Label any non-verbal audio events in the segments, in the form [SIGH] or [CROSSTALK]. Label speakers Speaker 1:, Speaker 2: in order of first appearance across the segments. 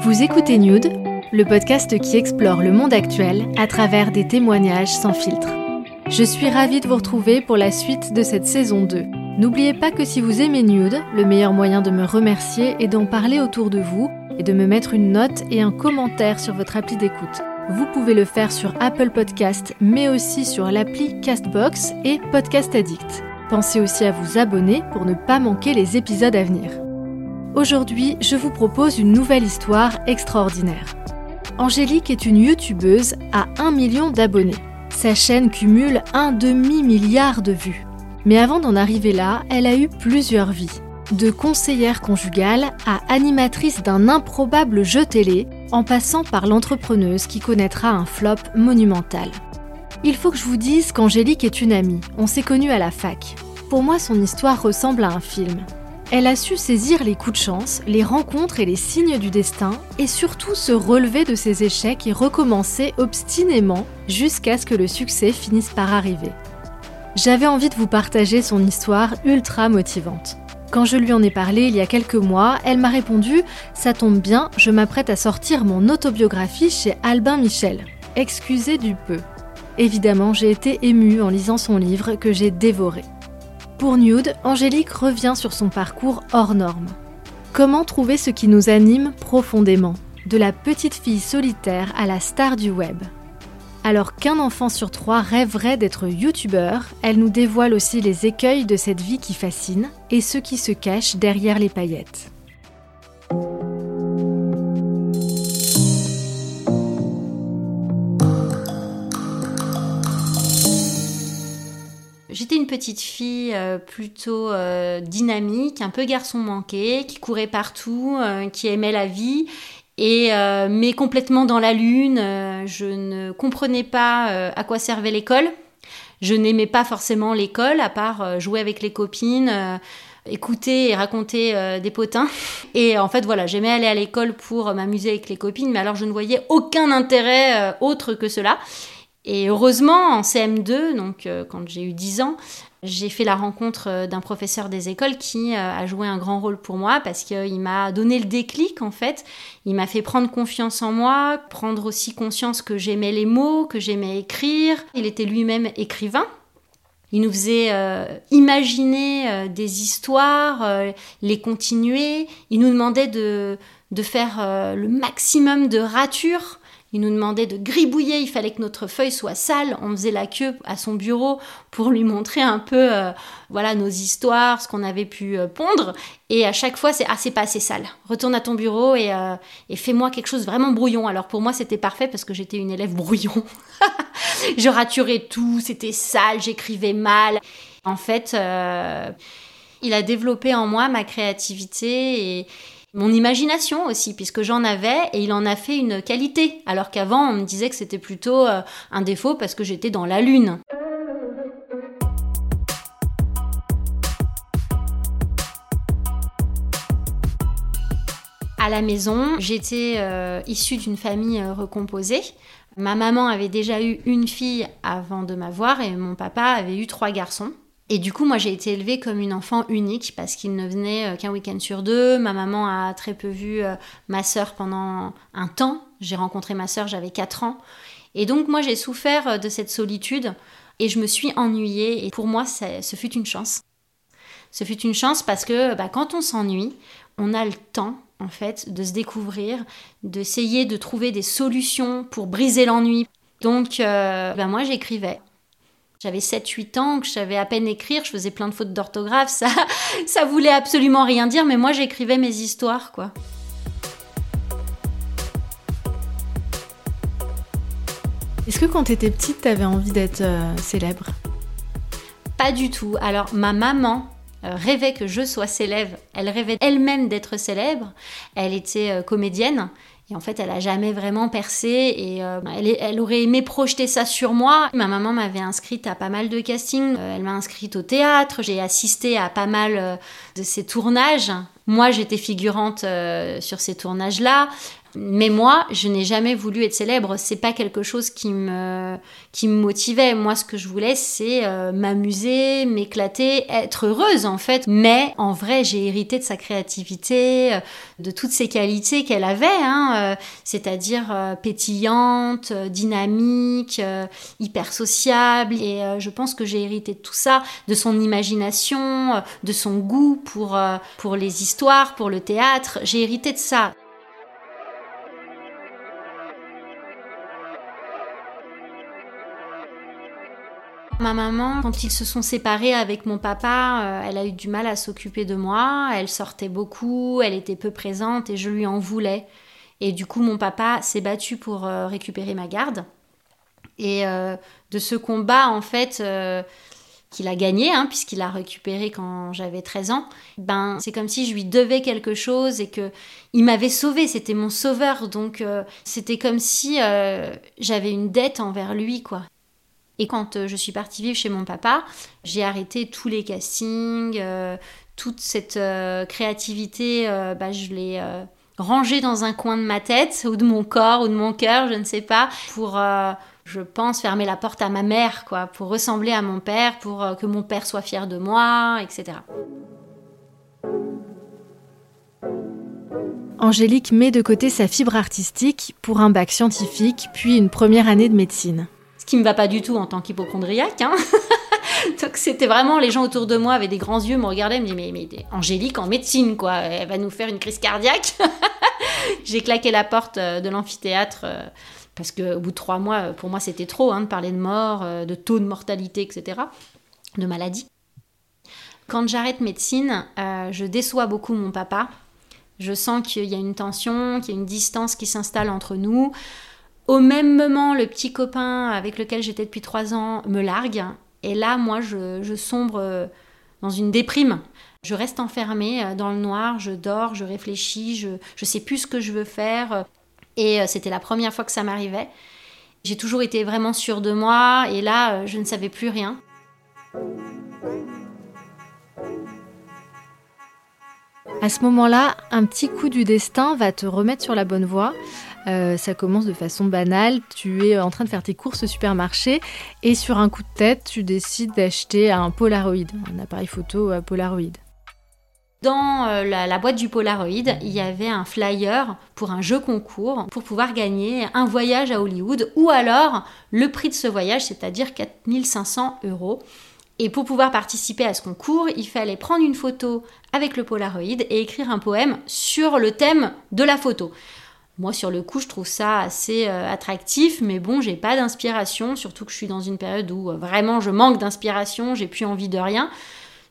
Speaker 1: Vous écoutez Nude, le podcast qui explore le monde actuel à travers des témoignages sans filtre. Je suis ravie de vous retrouver pour la suite de cette saison 2. N'oubliez pas que si vous aimez Nude, le meilleur moyen de me remercier est d'en parler autour de vous et de me mettre une note et un commentaire sur votre appli d'écoute. Vous pouvez le faire sur Apple Podcast, mais aussi sur l'appli Castbox et Podcast Addict. Pensez aussi à vous abonner pour ne pas manquer les épisodes à venir. Aujourd'hui, je vous propose une nouvelle histoire extraordinaire. Angélique est une youtubeuse à 1 million d'abonnés. Sa chaîne cumule un demi-milliard de vues. Mais avant d'en arriver là, elle a eu plusieurs vies. De conseillère conjugale à animatrice d'un improbable jeu télé, en passant par l'entrepreneuse qui connaîtra un flop monumental. Il faut que je vous dise qu'Angélique est une amie, on s'est connus à la fac. Pour moi, son histoire ressemble à un film. Elle a su saisir les coups de chance, les rencontres et les signes du destin, et surtout se relever de ses échecs et recommencer obstinément jusqu'à ce que le succès finisse par arriver. J'avais envie de vous partager son histoire ultra motivante. Quand je lui en ai parlé il y a quelques mois, elle m'a répondu Ça tombe bien, je m'apprête à sortir mon autobiographie chez Albin Michel. Excusez du peu. Évidemment, j'ai été émue en lisant son livre que j'ai dévoré. Pour Nude, Angélique revient sur son parcours hors norme. Comment trouver ce qui nous anime profondément De la petite fille solitaire à la star du web? Alors qu'un enfant sur trois rêverait d'être youtubeur, elle nous dévoile aussi les écueils de cette vie qui fascine et ce qui se cache derrière les paillettes.
Speaker 2: J'étais une petite fille euh, plutôt euh, dynamique, un peu garçon manqué, qui courait partout, euh, qui aimait la vie et mais complètement dans la lune. je ne comprenais pas à quoi servait l'école. Je n'aimais pas forcément l'école, à part jouer avec les copines, écouter et raconter des potins. Et en fait, voilà, j'aimais aller à l'école pour m'amuser avec les copines, mais alors je ne voyais aucun intérêt autre que cela. Et heureusement, en CM2, donc euh, quand j'ai eu 10 ans, j'ai fait la rencontre euh, d'un professeur des écoles qui euh, a joué un grand rôle pour moi parce qu'il m'a donné le déclic en fait. Il m'a fait prendre confiance en moi, prendre aussi conscience que j'aimais les mots, que j'aimais écrire. Il était lui-même écrivain. Il nous faisait imaginer des histoires, les continuer. Il nous demandait de, de faire le maximum de ratures il nous demandait de gribouiller, il fallait que notre feuille soit sale. On faisait la queue à son bureau pour lui montrer un peu euh, voilà nos histoires, ce qu'on avait pu euh, pondre. Et à chaque fois, c'est ah c'est pas assez sale. Retourne à ton bureau et, euh, et fais-moi quelque chose vraiment brouillon. Alors pour moi, c'était parfait parce que j'étais une élève brouillon. [LAUGHS] je raturais tout, c'était sale, j'écrivais mal. En fait, il a développé en moi ma créativité et mon imagination aussi, puisque j'en avais et il en a fait une qualité, alors qu'avant on me disait que c'était plutôt euh, un défaut parce que j'étais dans la lune. À la maison, j'étais euh, issue d'une famille euh, recomposée. Ma maman avait déjà eu une fille avant de m'avoir et mon papa avait eu trois garçons. Et du coup, moi, j'ai été élevée comme une enfant unique parce qu'il ne venait euh, qu'un week-end sur deux. Ma maman a très peu vu euh, ma sœur pendant un temps. J'ai rencontré ma sœur, j'avais 4 ans. Et donc, moi, j'ai souffert euh, de cette solitude et je me suis ennuyée. Et pour moi, ce fut une chance. Ce fut une chance parce que bah, quand on s'ennuie, on a le temps, en fait, de se découvrir, d'essayer de trouver des solutions pour briser l'ennui. Donc, bah, moi, j'écrivais. J'avais 7-8 ans, que je savais à peine écrire, je faisais plein de fautes d'orthographe, ça, [LAUGHS] ça voulait absolument rien dire, mais moi j'écrivais mes histoires, quoi.
Speaker 1: Est-ce que quand tu étais petite, tu avais envie d'être euh, célèbre?
Speaker 2: Pas du tout. Alors, ma maman rêvait que je sois célèbre, elle rêvait elle-même d'être célèbre, elle était comédienne et en fait, elle a jamais vraiment percé et euh, elle, elle, aurait aimé projeter ça sur moi. Ma maman m'avait inscrite à pas mal de castings. Euh, elle m'a inscrite au théâtre. J'ai assisté à pas mal euh, de ses tournages. Moi, j'étais figurante sur ces tournages-là. Mais moi, je n'ai jamais voulu être célèbre. C'est pas quelque chose qui me, qui me motivait. Moi, ce que je voulais, c'est euh, m'amuser, m'éclater, être heureuse en fait. Mais en vrai, j'ai hérité de sa créativité, euh, de toutes ses qualités qu'elle avait, hein, euh, c'est-à-dire pétillante, dynamique, hyper sociable. Et je pense que j'ai hérité de tout ça, de son imagination, de son goût pour, pour les histoires, pour le théâtre. J'ai hérité de ça. Ma maman, quand ils se sont séparés avec mon papa, euh, elle a eu du mal à s'occuper de moi. Elle sortait beaucoup, elle était peu présente et je lui en voulais. Et du coup, mon papa s'est battu pour euh, récupérer ma garde. Et euh, de ce combat, en fait, qu'il a gagné, hein, puisqu'il a récupéré quand j'avais 13 ans, ben, c'est comme si je lui devais quelque chose et que il m'avait sauvé, c'était mon sauveur. Donc, c'était comme si j'avais une dette envers lui, quoi. Et quand euh, je suis partie vivre chez mon papa, j'ai arrêté tous les castings, euh, toute cette euh, créativité, bah, je l'ai rangée dans un coin de ma tête, ou de mon corps, ou de mon cœur, je ne sais pas, pour, je pense, fermer la porte à ma mère, quoi, pour ressembler à mon père, pour que mon père soit fier de moi, etc.
Speaker 1: Angélique met de côté sa fibre artistique pour un bac scientifique, puis une première année de médecine
Speaker 2: qui me va pas du tout en tant qu'hypochondriaque. Hein. [LAUGHS] Donc c'était vraiment, les gens autour de moi avaient des grands yeux, me regardaient, me disaient, mais, mais Angélique en médecine, quoi, elle va nous faire une crise cardiaque. [LAUGHS] J'ai claqué la porte euh, de l'amphithéâtre euh, parce qu'au bout de trois mois, euh, pour moi c'était trop hein, de parler de mort, de taux de mortalité, etc., de maladie. Quand j'arrête médecine, je déçois beaucoup mon papa. Je sens qu'il y a une tension, qu'il y a une distance qui s'installe entre nous. Au même moment, le petit copain avec lequel j'étais depuis trois ans me largue. Et là, moi, je, sombre euh, dans une déprime. Je reste enfermée euh, dans le noir, je dors, je réfléchis, je ne sais plus ce que je veux faire. Et euh, c'était la première fois que ça m'arrivait. J'ai toujours été vraiment sûre de moi et là, je ne savais plus rien.
Speaker 1: À ce moment-là, un petit coup du destin va te remettre sur la bonne voie. Euh, ça commence de façon banale. Tu es en train de faire tes courses au supermarché et sur un coup de tête, tu décides d'acheter un Polaroid, un appareil photo euh, Polaroid.
Speaker 2: Dans euh, la, boîte du Polaroid, il y avait un flyer pour un jeu concours pour pouvoir gagner un voyage à Hollywood ou alors le prix de ce voyage, c'est-à-dire 4500 euros. Et pour pouvoir participer à ce concours, il fallait prendre une photo avec le Polaroid et écrire un poème sur le thème de la photo. Moi, sur le coup, je trouve ça assez euh, attractif, mais bon, j'ai pas d'inspiration, surtout que je suis dans une période où euh, vraiment je manque d'inspiration, j'ai plus envie de rien.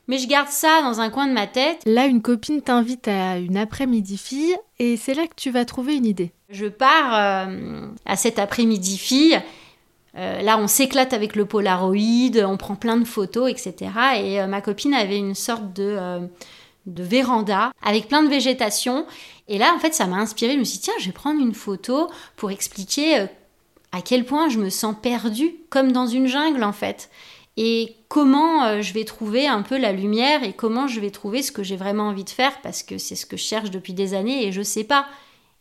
Speaker 2: Mais je garde ça dans un coin de ma tête.
Speaker 1: Là, une copine t'invite à une après-midi fille, et c'est là que tu vas trouver une idée.
Speaker 2: Je pars euh, à cet après-midi fille. Là, on s'éclate avec le Polaroid, on prend plein de photos, etc. Et ma copine avait une sorte de, de véranda avec plein de végétation. Et là, en fait, ça m'a inspiré. Je me suis dit, tiens, je vais prendre une photo pour expliquer euh, à quel point je me sens perdue, comme dans une jungle, en fait. Et comment euh, je vais trouver un peu la lumière et comment je vais trouver ce que j'ai vraiment envie de faire, parce que c'est ce que je cherche depuis des années et je sais pas.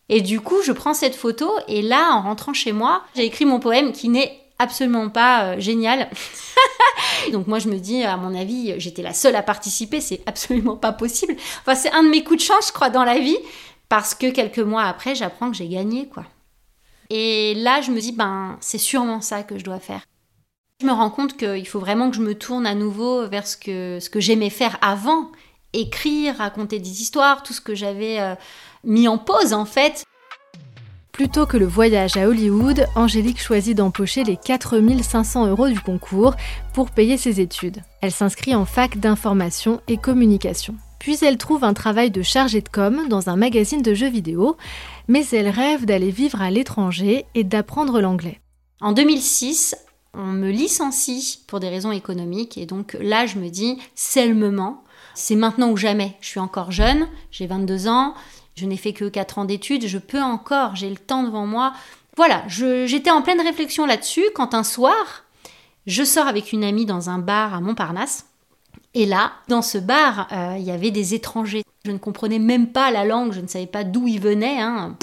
Speaker 2: Et du coup, je prends cette photo et là, en rentrant chez moi, j'ai écrit mon poème qui n'est absolument pas euh, génial. [LAUGHS] Donc moi je me dis, à mon avis, j'étais la seule à participer, c'est absolument pas possible. Enfin c'est un de mes coups de chance, je crois, dans la vie. Parce que quelques mois après, j'apprends que j'ai gagné, quoi. Et là, je me dis, ben, c'est sûrement ça que je dois faire. Je me rends compte qu'il faut vraiment que je me tourne à nouveau vers ce que, ce que j'aimais faire avant. Écrire, raconter des histoires, tout ce que j'avais euh, mis en pause, en fait.
Speaker 1: Plutôt que le voyage à Hollywood, Angélique choisit d'empocher les 4500 euros du concours pour payer ses études. Elle s'inscrit en fac d'information et communication. Puis elle trouve un travail de chargée de com dans un magazine de jeux vidéo, mais elle rêve d'aller vivre à l'étranger et d'apprendre l'anglais.
Speaker 2: En 2006, on me licencie pour des raisons économiques et donc là je me dis c'est le moment. C'est maintenant ou jamais. Je suis encore jeune, j'ai 22 ans, je n'ai fait que 4 ans d'études, je peux encore, j'ai le temps devant moi. Voilà, j'étais en pleine réflexion là-dessus quand un soir, je sors avec une amie dans un bar à Montparnasse. Et là, dans ce bar, euh, il y avait des étrangers. Je ne comprenais même pas la langue, je ne savais pas d'où ils venaient. Hein.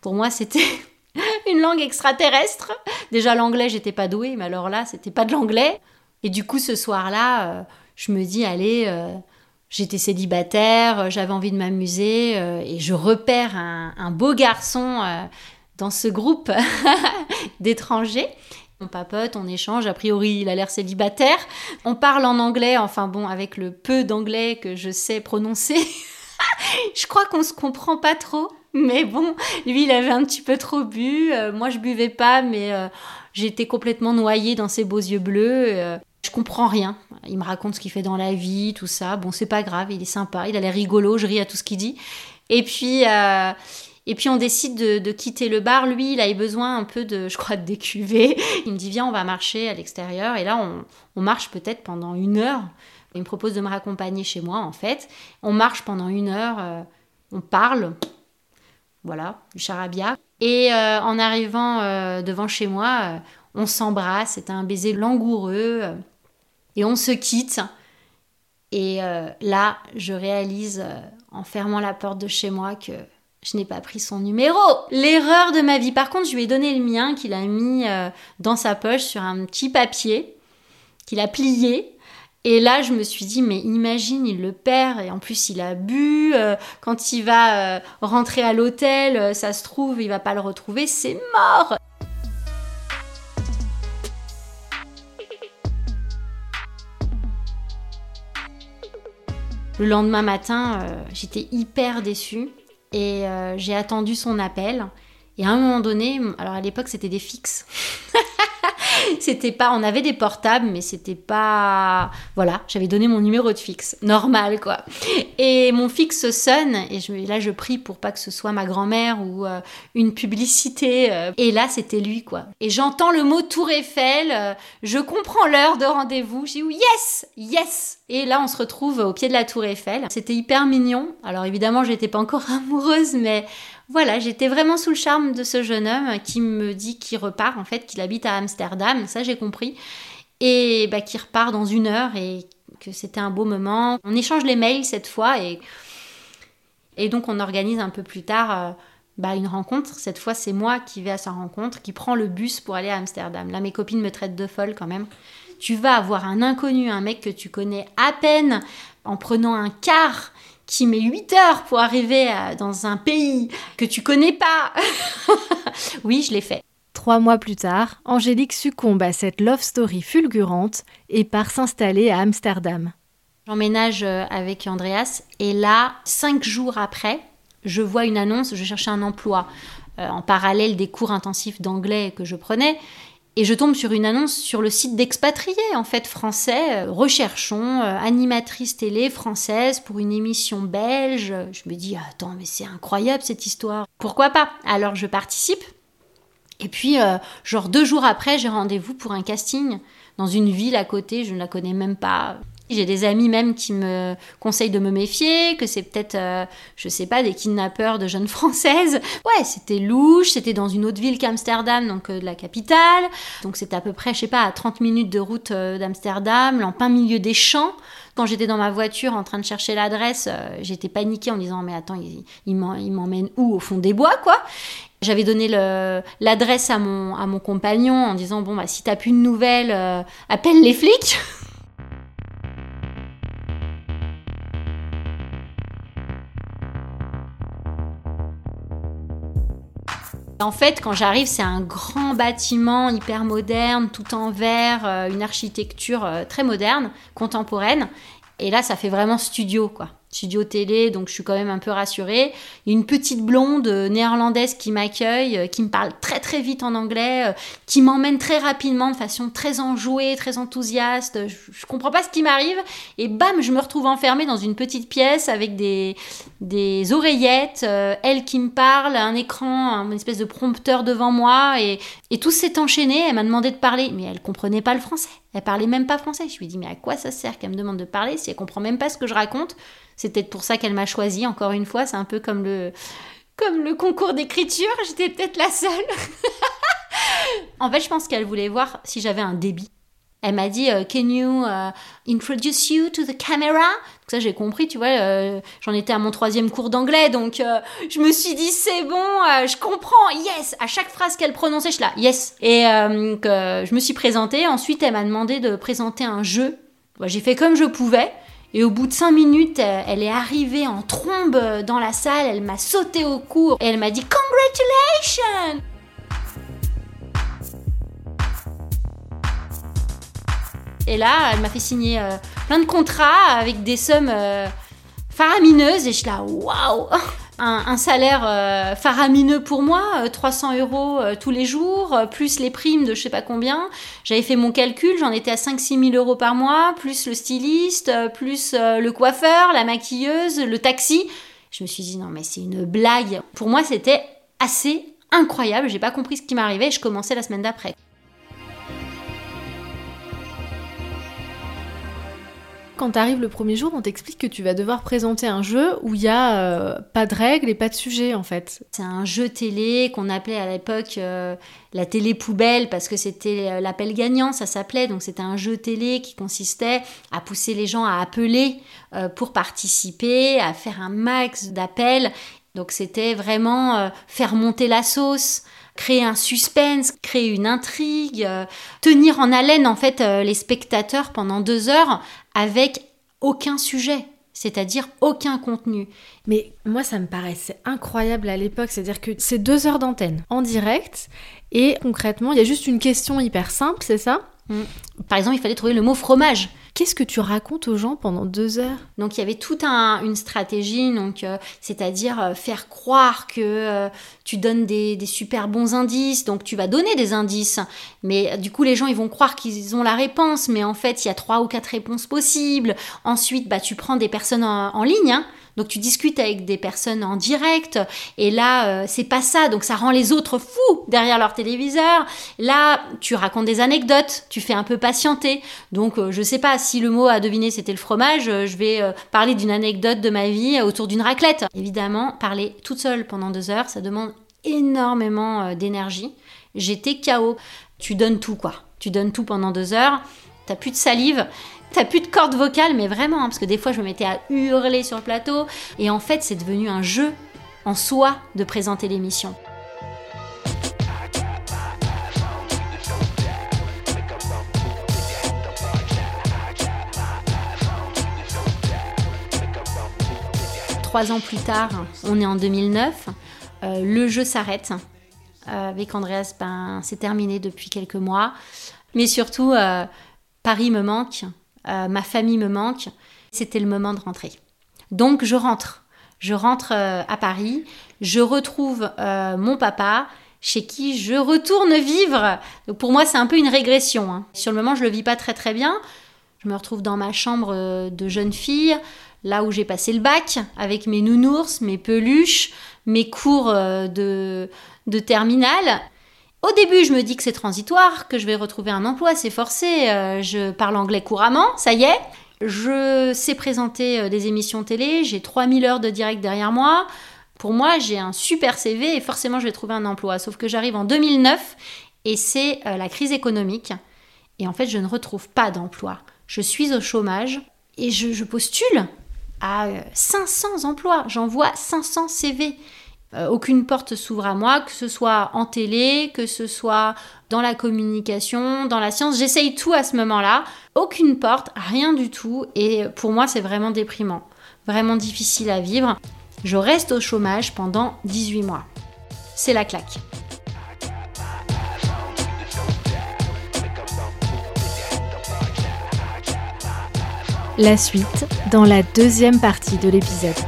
Speaker 2: Pour moi, c'était [LAUGHS] une langue extraterrestre. Déjà, l'anglais, j'étais pas douée, mais alors là, c'était pas de l'anglais. Et du coup, ce soir-là, euh, je me dis, allez, euh, j'étais célibataire, j'avais envie de m'amuser, et je repère un beau garçon dans ce groupe [LAUGHS] d'étrangers. On papote, on échange, a priori il a l'air célibataire. On parle en anglais, enfin bon, avec le peu d'anglais que je sais prononcer. [LAUGHS] je crois qu'on se comprend pas trop. Mais bon, lui il avait un petit peu trop bu. Euh, moi je buvais pas, mais euh, j'étais complètement noyée dans ses beaux yeux bleus. Euh, je comprends rien. Il me raconte ce qu'il fait dans la vie, tout ça. Bon, c'est pas grave, il est sympa, il a l'air rigolo, je ris à tout ce qu'il dit. Et puis, et puis on décide de, quitter le bar. Lui, il avait besoin un peu de, je crois, de décuver. [LAUGHS] Il me dit, viens, on va marcher à l'extérieur. Et là, on, marche peut-être pendant une heure. Il me propose de me raccompagner chez moi, en fait. On marche pendant une heure, euh, on parle, voilà, du charabia. Et euh, en arrivant euh, devant chez moi, on s'embrasse, c'est un baiser langoureux, et on se quitte. Et là, je réalise, en fermant la porte de chez moi, que je n'ai pas pris son numéro. L'erreur de ma vie. Par contre, je lui ai donné le mien qu'il a mis euh, dans sa poche sur un petit papier qu'il a plié. Et là, je me suis dit, mais imagine, il le perd et en plus il a bu. Euh, quand il va euh, rentrer à l'hôtel, ça se trouve, il va pas le retrouver, c'est mort. Le lendemain matin, j'étais hyper déçue et euh, j'ai attendu son appel. Et à un moment donné, alors à l'époque c'était des fixes. [LAUGHS] [LAUGHS] c'était pas, on avait des portables, mais c'était pas, voilà, j'avais donné mon numéro de fixe, normal quoi. Et mon fixe sonne et je, là je prie pour pas que ce soit ma grand-mère ou euh, une publicité. Euh. et là c'était lui quoi. Et j'entends le mot Tour Eiffel, je comprends l'heure de rendez-vous. J'ai dit yes, yes. Et là on se retrouve au pied de la Tour Eiffel. C'était hyper mignon. Alors évidemment j'étais pas encore [LAUGHS] amoureuse, mais voilà, j'étais vraiment sous le charme de ce jeune homme qui me dit qu'il repart, en fait, qu'il habite à Amsterdam, ça j'ai compris, et bah, qu'il repart dans une heure et que c'était un beau moment. On échange les mails cette fois et, et donc on organise un peu plus tard euh, bah, une rencontre. Cette fois, c'est moi qui vais à sa rencontre, qui prend le bus pour aller à Amsterdam. Là, mes copines me traitent de folle quand même. Tu vas avoir un inconnu, un mec que tu connais à peine, en prenant un car qui met 8 heures pour arriver dans un pays que tu connais pas. [LAUGHS] oui, je l'ai fait.
Speaker 1: Trois mois plus tard, Angélique succombe à cette love story fulgurante et part s'installer à Amsterdam.
Speaker 2: J'emménage euh, avec Andreas et là, cinq jours après, je vois une annonce, je cherchais un emploi euh, en parallèle des cours intensifs d'anglais que je prenais et je tombe sur une annonce sur le site d'expatriés, en fait, français. Euh, recherchons euh, animatrice télé française pour une émission belge. Je me dis, attends, mais c'est incroyable cette histoire. Pourquoi pas? Alors je participe. Et puis, euh, genre deux jours après, j'ai rendez-vous pour un casting dans une ville à côté, je ne la connais même pas. J'ai des amis même qui me conseillent de me méfier, que c'est peut-être, euh, je sais pas, des kidnappeurs de jeunes [LAUGHS] françaises. Ouais, c'était louche, c'était dans une autre ville qu'Amsterdam, donc euh, de la capitale. Donc c'était à peu près, je sais pas, à 30 minutes de route euh, d'Amsterdam, en plein milieu des champs. Quand j'étais dans ma voiture en train de chercher l'adresse, j'étais paniquée en disant mais attends, il, il m'emmène où Au fond des bois, quoi? J'avais donné l'adresse à mon, à mon compagnon en disant bon bah si t'as plus de nouvelles, appelle les flics. [LAUGHS] En fait, quand j'arrive, c'est un grand bâtiment hyper moderne, tout en verre, euh, une architecture euh, très moderne, contemporaine. Et là, ça fait vraiment studio, quoi studio télé, donc je suis quand même un peu rassurée. Une petite blonde euh, néerlandaise qui m'accueille, euh, qui me parle très très vite en anglais, euh, qui m'emmène très rapidement de façon très enjouée, très enthousiaste. Je, comprends pas ce qui m'arrive et bam, je me retrouve enfermée dans une petite pièce avec des, des oreillettes, elle qui me parle, un écran, une espèce de prompteur devant moi et, et tout s'est enchaîné. Elle m'a demandé de parler, mais elle comprenait pas le français. Elle parlait même pas français. Je lui dis mais à quoi ça sert qu'elle me demande de parler si elle comprend même pas ce que je raconte? C'est peut-être pour ça qu'elle m'a choisi. Encore une fois, c'est un peu comme le comme le concours d'écriture. J'étais peut-être la seule. [LAUGHS] en fait, je pense qu'elle voulait voir si j'avais un débit. Elle m'a dit euh, Can you uh, introduce you to the camera? Donc ça j'ai compris, tu vois. euh, J'en étais à mon troisième cours d'anglais, donc euh, je me suis dit c'est bon, euh, je comprends, yes. À chaque phrase qu'elle prononçait, je là, yes. Et euh, je me suis présentée. Ensuite, elle m'a demandé de présenter un jeu. J'ai fait comme je pouvais. Et au bout de cinq minutes, euh, elle est arrivée en trombe euh, dans la salle. Elle m'a sauté au cou et elle m'a dit congratulations. Et là, elle m'a fait signer euh, plein de contrats avec des sommes euh, faramineuses. Et je suis là, waouh un, salaire euh, faramineux pour moi, euh, 300 euros tous les jours, plus les primes de je sais pas combien. J'avais fait mon calcul, j'en étais à 5-6 000 euros par mois, plus le styliste, plus le coiffeur, la maquilleuse, le taxi. Je me suis dit, non mais c'est une blague. Pour moi, c'était assez incroyable. J'ai pas compris ce qui m'arrivait et je commençais la semaine d'après.
Speaker 1: Quand t'arrives le premier jour, on t'explique que tu vas devoir présenter un jeu où il y a euh, pas de règles et pas de sujet en fait.
Speaker 2: C'est un jeu télé qu'on appelait à l'époque euh, la télé poubelle parce que c'était euh, l'appel gagnant, ça s'appelait. Donc c'était un jeu télé qui consistait à pousser les gens à appeler pour participer, à faire un max d'appels. Donc c'était vraiment faire monter la sauce créer un suspense, créer une intrigue, euh, tenir en haleine en fait euh, les spectateurs pendant deux heures avec aucun sujet, c'est-à-dire aucun contenu.
Speaker 1: Mais moi, ça me paraissait incroyable à l'époque, c'est-à-dire que c'est deux heures d'antenne en direct et concrètement, il y a juste une question hyper simple, c'est ça?
Speaker 2: Par exemple, il fallait trouver le mot fromage.
Speaker 1: Qu'est-ce que tu racontes aux gens pendant deux heures?
Speaker 2: Donc il y avait toute un- une stratégie, donc euh, c'est-à-dire euh, faire croire que euh, tu donnes des, des super bons indices, donc tu vas donner des indices, mais du coup les gens ils vont croire qu'ils ont la réponse, mais en fait il y a trois ou quatre réponses possibles. Ensuite bah tu prends des personnes en, en ligne, hein. Donc tu discutes avec des personnes en direct, et là euh, c'est pas ça, donc ça rend les autres fous derrière leur téléviseur. Là tu racontes des anecdotes, tu fais un peu patienter, donc euh, je sais pas si le mot à deviner c'était le fromage, euh, je vais parler d'une anecdote de ma vie autour d'une raclette. Évidemment, parler toute seule pendant deux heures, ça demande énormément d'énergie. J'étais KO. Tu donnes tout quoi. Tu donnes tout pendant deux heures. T'as plus de salive. T'as plus de cordes vocales, mais vraiment, hein, parce que des fois je me mettais à hurler sur le plateau. Et en fait, c'est devenu un jeu en soi de présenter l'émission. Trois ans plus tard, on est en 2009, euh, le jeu s'arrête. Euh, avec Andreas, ben, c'est terminé depuis quelques mois. Mais surtout, euh, Paris me manque, euh, ma famille me manque. C'était le moment de rentrer. Donc je rentre. Je rentre euh, à Paris. Je retrouve euh, mon papa chez qui je retourne vivre. Donc pour moi, c'est un peu une régression. hein. Sur le moment, je le vis pas très très bien. Je me retrouve dans ma chambre de jeune fille, là où j'ai passé le bac, avec mes nounours, mes peluches, mes cours de, de terminale. Au début, je me dis que c'est transitoire, que je vais retrouver un emploi, c'est forcé. euh, je parle anglais couramment, ça y est. Je sais présenter euh, des émissions télé, j'ai 3000 heures de direct derrière moi. Pour moi, j'ai un super CV et forcément, je vais trouver un emploi. Sauf que j'arrive en 2009 et c'est euh, la crise économique. Et en fait, je ne retrouve pas d'emploi. Je suis au chômage et je, je postule à euh, 500 emplois. J'envoie 500 CV. Euh, aucune porte s'ouvre à moi, que ce soit en télé, que ce soit dans la communication, dans la science. J'essaye tout à ce moment-là. Aucune porte, rien du tout. Et pour moi, c'est vraiment déprimant. Vraiment difficile à vivre. Je reste au chômage pendant 18 mois. C'est la claque.
Speaker 1: La suite dans la deuxième partie de l'épisode.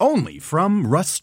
Speaker 3: Only from Rust